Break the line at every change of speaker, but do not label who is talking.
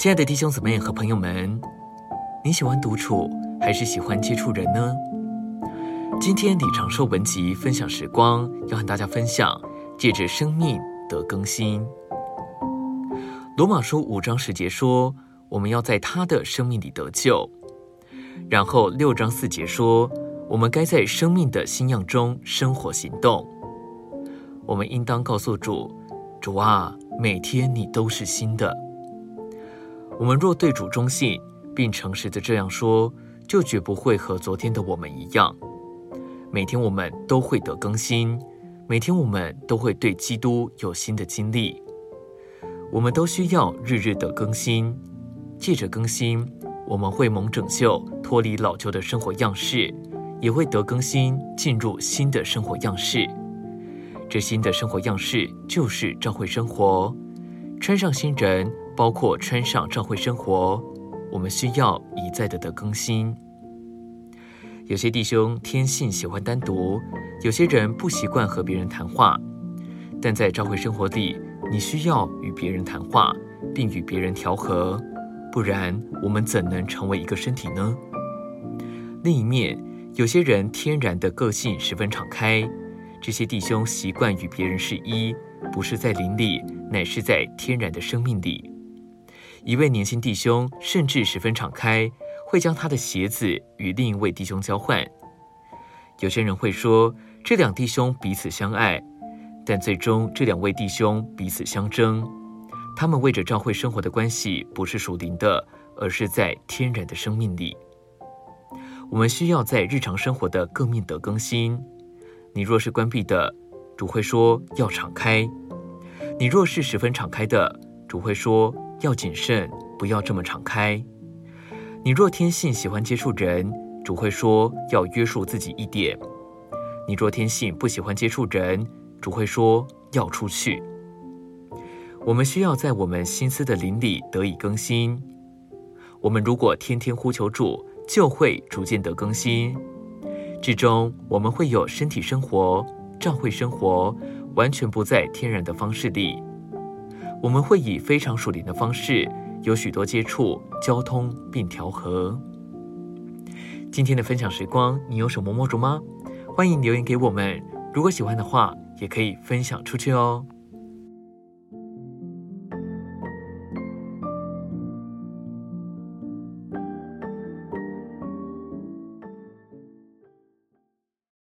亲爱的弟兄姊妹和朋友们，你喜欢独处还是喜欢接触人呢？今天李长寿文集分享时光要和大家分享，借着生命得更新。罗马书五章十节说，我们要在他的生命里得救。然后六章四节说，我们该在生命的新样中生活行动。我们应当告诉主：主啊，每天你都是新的。我们若对主忠信，并诚实的这样说，就绝不会和昨天的我们一样。每天我们都会得更新，每天我们都会对基督有新的经历。我们都需要日日的更新，借着更新，我们会蒙拯救，脱离老旧的生活样式，也会得更新，进入新的生活样式。这新的生活样式就是召会生活，穿上新人。包括穿上教会生活，我们需要一再的的更新。有些弟兄天性喜欢单独，有些人不习惯和别人谈话，但在教会生活里，你需要与别人谈话，并与别人调和，不然我们怎能成为一个身体呢？另一面，有些人天然的个性十分敞开，这些弟兄习惯与别人是一，不是在灵里，乃是在天然的生命里。一位年轻弟兄甚至十分敞开，会将他的鞋子与另一位弟兄交换。有些人会说，这两弟兄彼此相爱，但最终这两位弟兄彼此相争。他们为着教会生活的关系不是属灵的，而是在天然的生命里。我们需要在日常生活的各面得更新。你若是关闭的，主会说要敞开；你若是十分敞开的，主会说。要谨慎，不要这么敞开。你若天性喜欢接触人，主会说要约束自己一点；你若天性不喜欢接触人，主会说要出去。我们需要在我们心思的灵里得以更新。我们如果天天呼求主，就会逐渐得更新。至终我们会有身体生活、教会生活，完全不在天然的方式里。我们会以非常属灵的方式，有许多接触、交通并调和。今天的分享时光，你有什么摸着吗？欢迎留言给我们。如果喜欢的话，也可以分享出去哦。